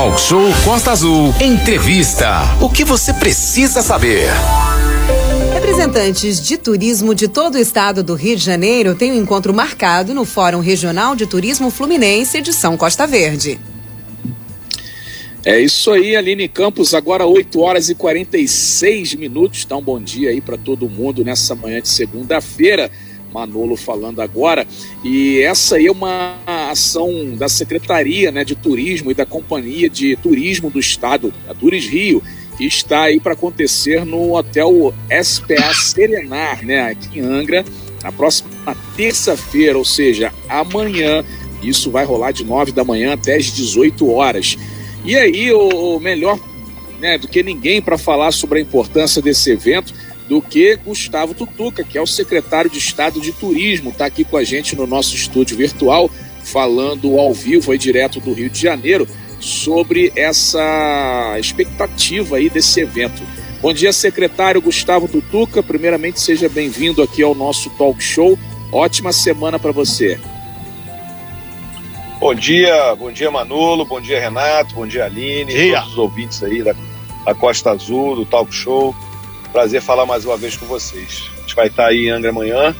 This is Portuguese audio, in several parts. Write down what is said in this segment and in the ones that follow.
Talk Show Costa Azul. Entrevista. O que você precisa saber? Representantes de turismo de todo o estado do Rio de Janeiro têm um encontro marcado no Fórum Regional de Turismo Fluminense, edição Costa Verde. É isso aí, Aline Campos, agora 8 horas e 46 minutos. Dá um bom dia aí para todo mundo nessa manhã de segunda-feira. Manolo falando agora. E essa aí é uma ação da Secretaria né, de Turismo e da Companhia de Turismo do Estado, a Turis Rio, que está aí para acontecer no Hotel SPA Serenar, né, aqui em Angra, na próxima terça-feira, ou seja, amanhã. Isso vai rolar de 9 da manhã até as 18 horas. E aí, o, melhor né, do que ninguém para falar sobre a importância desse evento do que Gustavo Tutuca, que é o secretário de Estado de Turismo, está aqui com a gente no nosso estúdio virtual, falando ao vivo aí direto do Rio de Janeiro sobre essa expectativa aí desse evento. Bom dia, secretário Gustavo Tutuca. Primeiramente, seja bem-vindo aqui ao nosso talk show. Ótima semana para você. Bom dia, bom dia Manolo, bom dia Renato, bom dia Aline, dia. todos os ouvintes aí da, da, Costa Azul, do Talk Show. Prazer falar mais uma vez com vocês. A gente vai estar aí em Angra amanhã,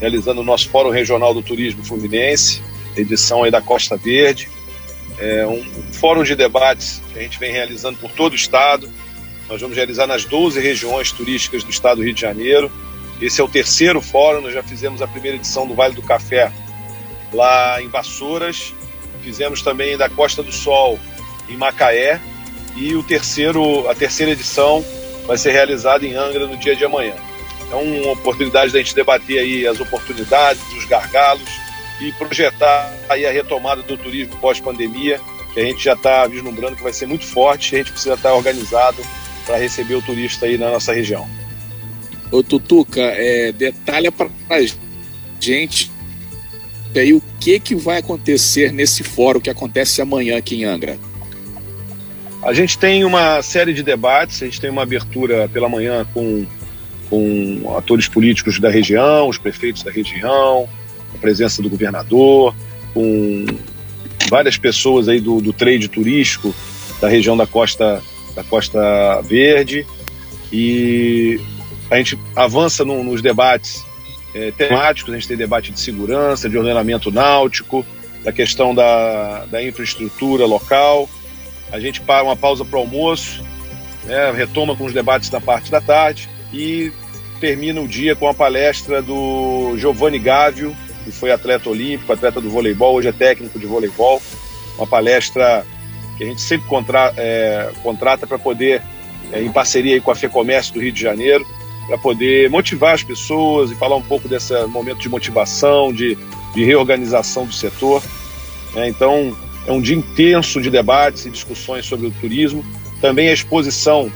realizando o nosso Fórum Regional do Turismo Fluminense, edição aí da Costa Verde. É um, um fórum de debates que a gente vem realizando por todo o estado. Nós vamos realizar nas 12 regiões turísticas do estado do Rio de Janeiro. Esse é o terceiro fórum, nós já fizemos a primeira edição do Vale do Café lá em Vassouras, fizemos também da Costa do Sol em Macaé e o terceiro, a terceira edição vai ser realizada em Angra no dia de amanhã. É uma oportunidade da gente debater aí as oportunidades, os gargalos e projetar aí a retomada do turismo pós-pandemia, que a gente já está vislumbrando que vai ser muito forte, e a gente precisa estar organizado para receber o turista aí na nossa região. Ô Tutuca, é, detalha para gente aí o que, que vai acontecer nesse fórum que acontece amanhã aqui em Angra. A gente tem uma série de debates, a gente tem uma abertura pela manhã com, com atores políticos da região, os prefeitos da região, a presença do governador, com várias pessoas aí do, do trade turístico da região da Costa, da Costa Verde. E a gente avança no, nos debates é, temáticos, a gente tem debate de segurança, de ordenamento náutico, da questão da, da infraestrutura local. A gente para uma pausa para o almoço, né, retoma com os debates da parte da tarde e termina o dia com a palestra do Giovanni Gávio, que foi atleta olímpico, atleta do voleibol, hoje é técnico de voleibol. Uma palestra que a gente sempre contra, é, contrata para poder, é, em parceria com a FEComércio do Rio de Janeiro, para poder motivar as pessoas e falar um pouco desse momento de motivação, de, de reorganização do setor. É, então, é um dia intenso de debates e discussões sobre o turismo. Também a exposição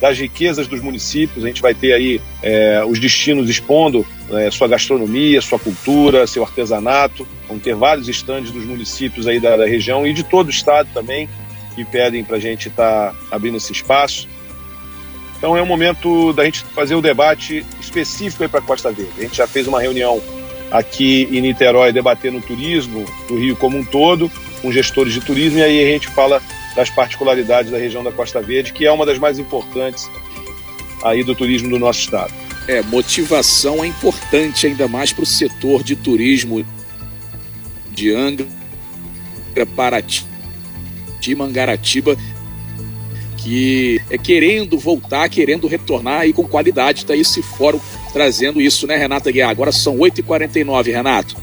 das riquezas dos municípios. A gente vai ter aí é, os destinos expondo é, sua gastronomia, sua cultura, seu artesanato. Vão ter vários estandes dos municípios aí da, da região e de todo o estado também que pedem para a gente estar tá abrindo esse espaço. Então é o momento da gente fazer o debate específico para a Costa Verde. A gente já fez uma reunião aqui em Niterói debatendo o turismo do Rio como um todo, com gestores de turismo, e aí a gente fala das particularidades da região da Costa Verde, que é uma das mais importantes aí do turismo do nosso estado. É, motivação é importante ainda mais para o setor de turismo de Angra, Paraty, de Mangaratiba, que é querendo voltar, querendo retornar aí com qualidade. Está esse fórum trazendo isso, né, Renata Guiar? Agora são 8h49, Renato.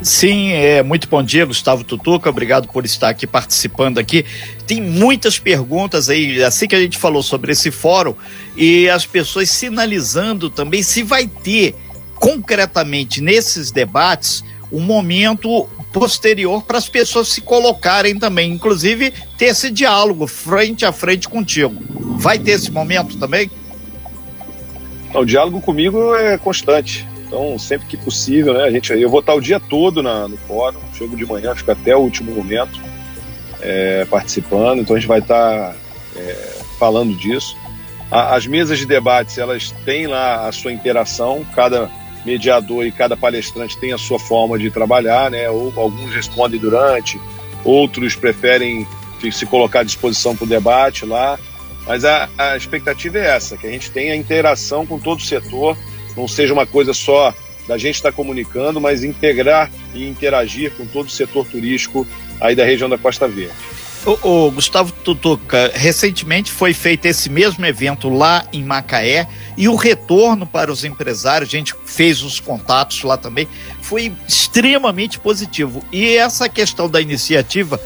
Sim, é, muito bom dia, Gustavo Tutuca. Obrigado por estar aqui participando aqui. Tem muitas perguntas aí, assim que a gente falou sobre esse fórum, e as pessoas sinalizando também se vai ter concretamente nesses debates um momento posterior para as pessoas se colocarem também, inclusive ter esse diálogo frente a frente contigo. Vai ter esse momento também? O diálogo comigo é constante. Então, sempre que possível, né? A gente, eu vou estar o dia todo na, no fórum, chego de manhã, fico até o último momento é, participando. Então, a gente vai estar é, falando disso. A, as mesas de debates, elas têm lá a sua interação, cada mediador e cada palestrante tem a sua forma de trabalhar, né? Ou alguns respondem durante, outros preferem se colocar à disposição para o debate lá. Mas a, a expectativa é essa, que a gente tenha interação com todo o setor, não seja uma coisa só da gente estar tá comunicando, mas integrar e interagir com todo o setor turístico aí da região da Costa Verde. O, Gustavo Tutuca, recentemente foi feito esse mesmo evento lá em Macaé e o retorno para os empresários, a gente fez os contatos lá também, foi extremamente positivo. E essa questão da iniciativa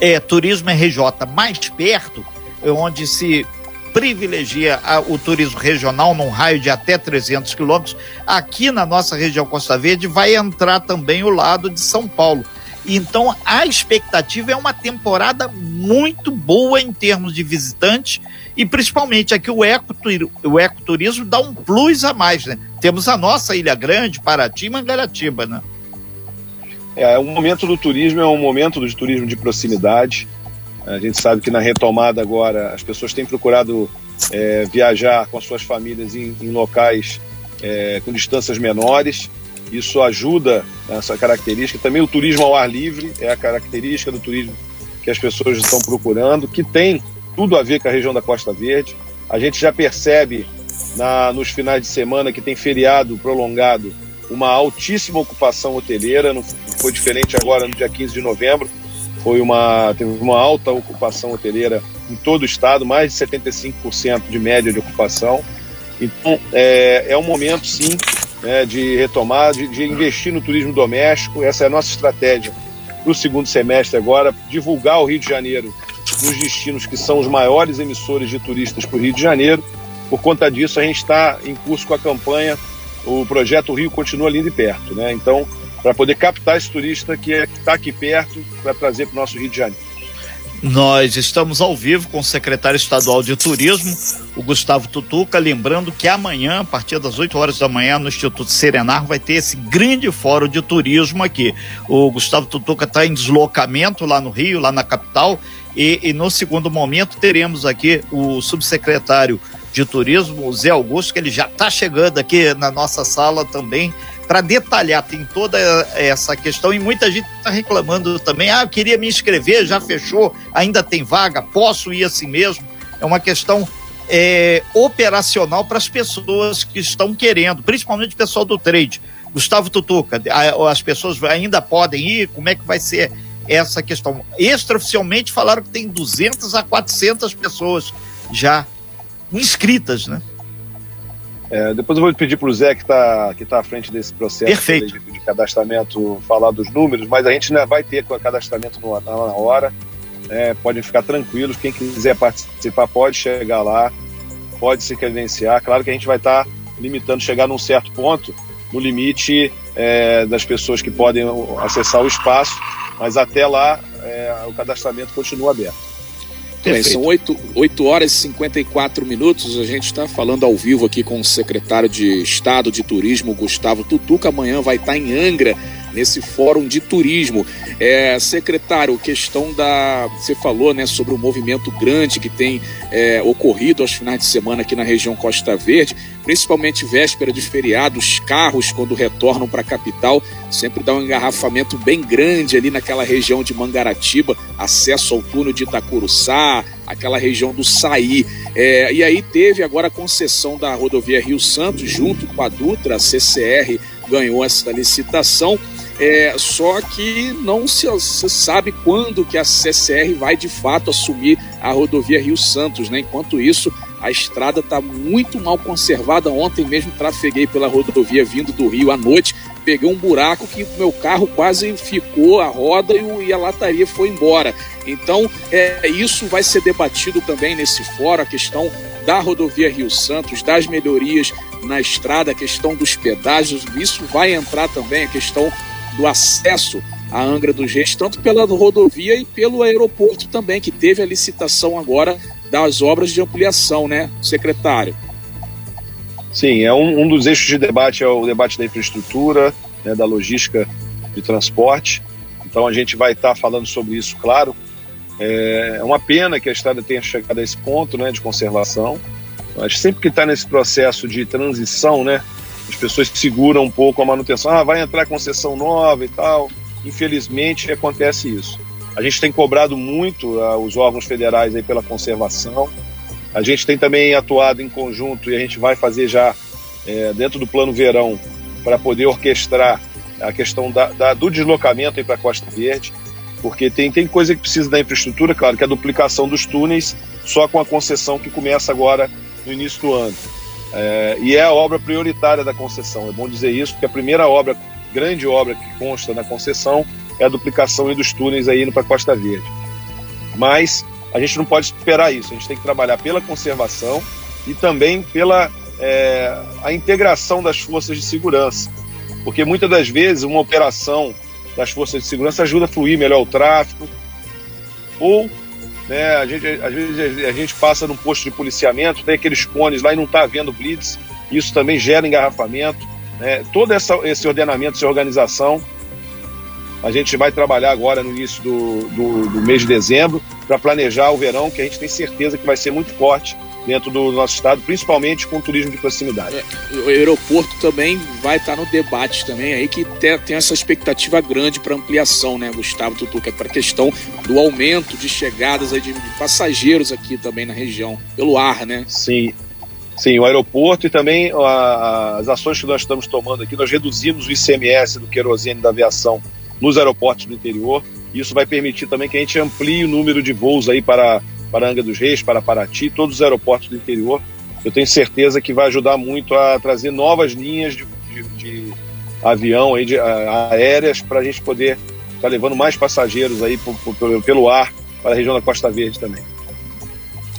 é, Turismo RJ mais perto, onde se privilegia o turismo regional num raio de até 300 quilômetros, aqui na nossa região Costa Verde vai entrar também o lado de São Paulo. Então a expectativa é uma temporada muito boa em termos de visitantes e principalmente aqui o, ecoturismo, o ecoturismo dá um plus a mais, né? Temos a nossa Ilha Grande, Paraty e Mangaratiba, né? É, o momento do turismo é um momento do turismo de proximidade. A gente sabe que na retomada agora as pessoas têm procurado é, viajar com as suas famílias em, em locais é, com distâncias menores isso ajuda essa característica. Também o turismo ao ar livre é a característica do turismo que as pessoas estão procurando, que tem tudo a ver com a região da Costa Verde. A gente já percebe na, nos finais de semana que tem feriado prolongado uma altíssima ocupação hoteleira, não foi diferente agora no dia 15 de novembro, foi uma, teve uma alta ocupação hoteleira em todo o estado, mais de 75% de média de ocupação. Então, é, é um momento, sim, né, de retomar, de, de, investir no turismo doméstico. Essa é a nossa estratégia para o segundo semestre agora, divulgar o Rio de Janeiro nos destinos que são os maiores emissores de turistas para o Rio de Janeiro. Por conta disso, a gente está em curso com a campanha, o projeto Rio continua lindo e perto. Né? Então, para poder captar esse turista que é, está aqui perto, para trazer para o nosso Rio de Janeiro. Nós estamos ao vivo com o secretário estadual de turismo, o Gustavo Tutuca, lembrando que amanhã, a partir das 8 horas da manhã, no Instituto Serenar, vai ter esse grande fórum de turismo aqui. O Gustavo Tutuca está em deslocamento lá no Rio, lá na capital, e, e no segundo momento teremos aqui o subsecretário de turismo, o Zé Augusto, que ele já está chegando aqui na nossa sala também para detalhar, tem toda essa questão e muita gente está reclamando também. Ah, eu queria me inscrever, já fechou, ainda tem vaga, posso ir assim mesmo. É uma questão é, operacional para as pessoas que estão querendo, principalmente o pessoal do trade. Gustavo Tutuca, as pessoas ainda podem ir? Como é que vai ser essa questão? Extraoficialmente falaram que tem 200 a 400 pessoas já inscritas, né? É, depois eu vou pedir para o Zé, que está que tá à frente desse processo de, de, cadastramento, falar dos números, mas a gente ainda vai ter cadastramento no, na hora. É, podem ficar tranquilos. Quem quiser participar pode chegar lá, pode se credenciar. Claro que a gente vai estar tá limitando, chegar num certo ponto, no limite é, das pessoas que podem acessar o espaço, mas até lá é, o cadastramento continua aberto. Bem, são 8, 8 horas e 54 minutos. A gente está falando ao vivo aqui com o secretário de Estado de Turismo, Gustavo Tutuca. Amanhã vai estar em Angra, nesse fórum de turismo. É, secretário, questão da. Você falou né, sobre o movimento grande que tem é, ocorrido aos finais de semana aqui na região Costa Verde, principalmente véspera de feriado, os carros, quando retornam para a capital, sempre dá um engarrafamento bem grande ali naquela região de Mangaratiba, acesso ao túnel de Itacuruçá, aquela região do Saí. É, e aí teve agora a concessão da rodovia Rio Santos, junto com a Dutra, a CCR ganhou essa licitação. É, só que não se, se, sabe quando que a CCR vai de fato assumir a rodovia Rio Santos, né? Enquanto isso, a estrada está muito mal conservada. Ontem mesmo trafeguei pela rodovia vindo do Rio à noite, peguei um buraco que meu carro quase ficou a roda e, a lataria foi embora. Então, é, isso vai ser debatido também nesse fórum, a questão da rodovia Rio Santos, das melhorias na estrada, a questão dos pedágios, isso vai entrar também a questão do acesso à Angra dos Reis, tanto pela rodovia e pelo aeroporto também, que teve a licitação agora das obras de ampliação, né, secretário? Sim, é um, um dos eixos de debate é o debate da infraestrutura, né, da logística de transporte. Então a gente vai estar tá falando sobre isso, claro. É uma pena que a estrada tenha chegado a esse ponto, né, de conservação. Mas sempre que está nesse processo de transição, né, as pessoas seguram um pouco a manutenção. Ah, vai entrar concessão nova e tal. Infelizmente acontece isso. A gente tem cobrado muito uh, os órgãos federais aí pela conservação. A gente tem também atuado em conjunto e a gente vai fazer já é, dentro do plano verão para poder orquestrar a questão da, da, do deslocamento para a Costa Verde, porque tem, tem coisa que precisa da infraestrutura, claro, que é a duplicação dos túneis, só com a concessão que começa agora no início do ano. É, e é a obra prioritária da concessão, é bom dizer isso, porque a primeira obra, grande obra que consta na concessão é a duplicação dos túneis aí indo para Costa Verde. Mas a gente não pode esperar isso, a gente tem que trabalhar pela conservação e também pela é, a integração das forças de segurança. Porque muitas das vezes uma operação das forças de segurança ajuda a fluir melhor o tráfego, ou né, a gente, às vezes a gente passa num posto de policiamento, tem aqueles cones lá e não está havendo blitz, isso também gera engarrafamento. Né, todo essa, esse ordenamento, essa organização, a gente vai trabalhar agora no início do, do, do mês de dezembro para planejar o verão, que a gente tem certeza que vai ser muito forte dentro do nosso estado, principalmente com o turismo de proximidade. É, o aeroporto também vai estar no debate também aí que tem, essa expectativa grande para ampliação, né, Gustavo Tutuca, para a questão do aumento de chegadas aí de, passageiros aqui também na região pelo ar, né? Sim. Sim, o aeroporto e também as ações que nós estamos tomando aqui, nós reduzimos o ICMS do querosene da aviação nos aeroportos do interior. Isso vai permitir também que a gente amplie o número de voos aí para para Angra dos Reis, para Paraty, todos os aeroportos do interior. Eu tenho certeza que vai ajudar muito a trazer novas linhas de, de, de avião, aí, de, aéreas, para a gente poder estar tá levando mais passageiros aí por, por, pelo ar para a região da Costa Verde também.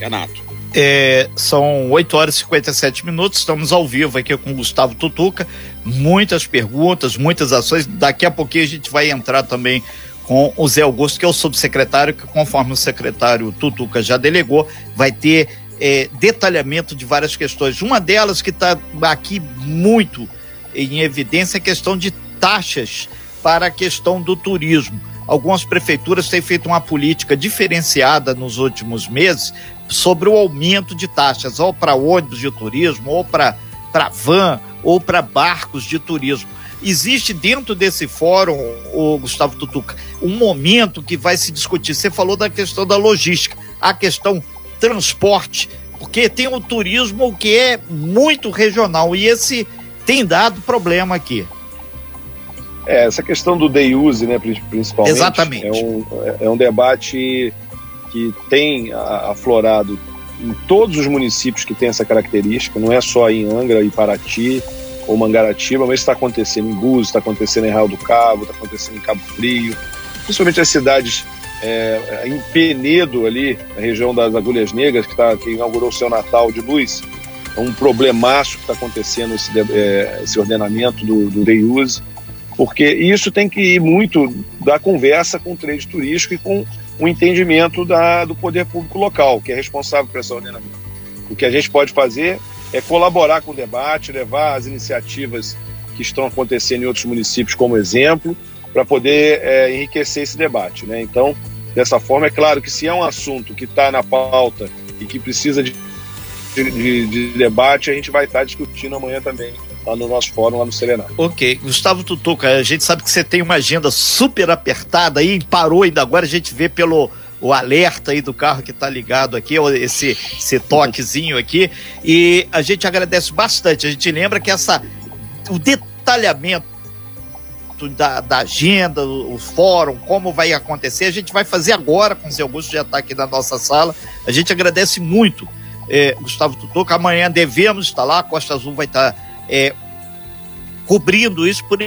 Renato. É, são 8 horas e 57 minutos, estamos ao vivo aqui com o Gustavo Tutuca. Muitas perguntas, muitas ações. Daqui a pouquinho a gente vai entrar também com o Zé Augusto, que é o subsecretário, que conforme o secretário Tutuca já delegou, vai ter é, detalhamento de várias questões. Uma delas que está aqui muito em evidência é a questão de taxas para a questão do turismo. Algumas prefeituras têm feito uma política diferenciada nos últimos meses sobre o aumento de taxas, ou para ônibus de turismo, ou para van, ou para barcos de turismo existe dentro desse fórum, o Gustavo Tutuca, um momento que vai se discutir. Você falou da questão da logística, a questão transporte, porque tem o turismo que é muito regional e esse tem dado problema aqui. É, essa questão do day use, né, principalmente. Exatamente. É um, é um debate que tem aflorado em todos os municípios que tem essa característica, não é só em Angra e Paraty, ou Mangaratiba, mas está acontecendo em Búzios, está acontecendo em Real do Cabo, está acontecendo em Cabo Frio, principalmente as cidades é, em Penedo ali, na região das Agulhas Negras, que, tá, que inaugurou seu Natal de luz, é um problemaço que está acontecendo esse, é, esse, ordenamento do, do day use, porque isso tem que ir muito da conversa com o trade turístico e com o entendimento da, do poder público local, que é responsável por esse ordenamento. O que a gente pode fazer é colaborar com o debate, levar as iniciativas que estão acontecendo em outros municípios como exemplo, para poder é, enriquecer esse debate. Né? Então, dessa forma, é claro que se é um assunto que está na pauta e que precisa de, de, de, debate, a gente vai estar tá discutindo amanhã também lá no nosso fórum, lá no Serenato. Ok. Gustavo Tutuca, a gente sabe que você tem uma agenda super apertada aí, parou ainda agora, a gente vê pelo o alerta aí do carro que está ligado aqui, esse, esse toquezinho aqui. E a gente agradece bastante. A gente lembra que essa o detalhamento da, da agenda, o, fórum, como vai acontecer, a gente vai fazer agora com o Zé Augusto, já está aqui na nossa sala. A gente agradece muito, é, Gustavo Tutuca. Amanhã devemos estar lá, Costa Azul vai estar é, cobrindo isso por,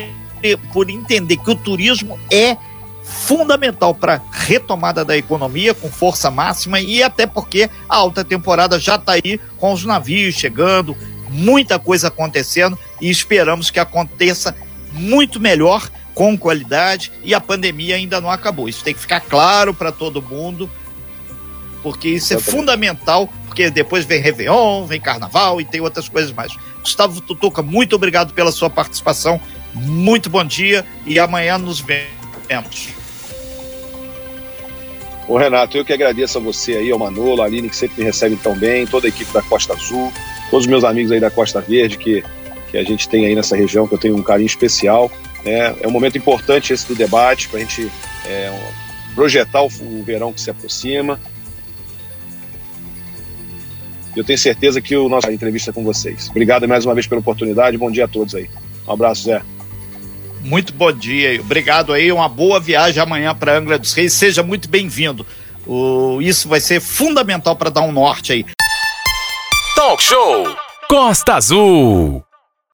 por entender que o turismo é fundamental para retomada da economia com força máxima e até porque a alta temporada já está aí com os navios chegando, muita coisa acontecendo e esperamos que aconteça muito melhor com qualidade e a pandemia ainda não acabou. Isso tem que ficar claro para todo mundo, porque isso é fundamental, porque depois vem Réveillon, vem Carnaval e tem outras coisas mais. Gustavo Tutuca, muito obrigado pela sua participação, muito bom dia e amanhã nos vemos. Ô Renato, eu que agradeço a você aí, ao Manolo, a Aline, que sempre me recebe tão bem, toda a equipe da Costa Azul, todos os meus amigos aí da Costa Verde, que, que a gente tem aí nessa região, que eu tenho um carinho especial. Né? É um momento importante esse do debate, para a gente é, projetar o, o verão que se aproxima. Eu tenho certeza que o nosso entrevista é com vocês. Obrigado mais uma vez pela oportunidade. Bom dia a todos aí. Um abraço, Zé. Muito bom dia. Obrigado aí. Uma boa viagem amanhã para Angra dos Reis. Seja muito bem-vindo. isso vai ser fundamental para dar um norte aí. Talk Show Costa Azul.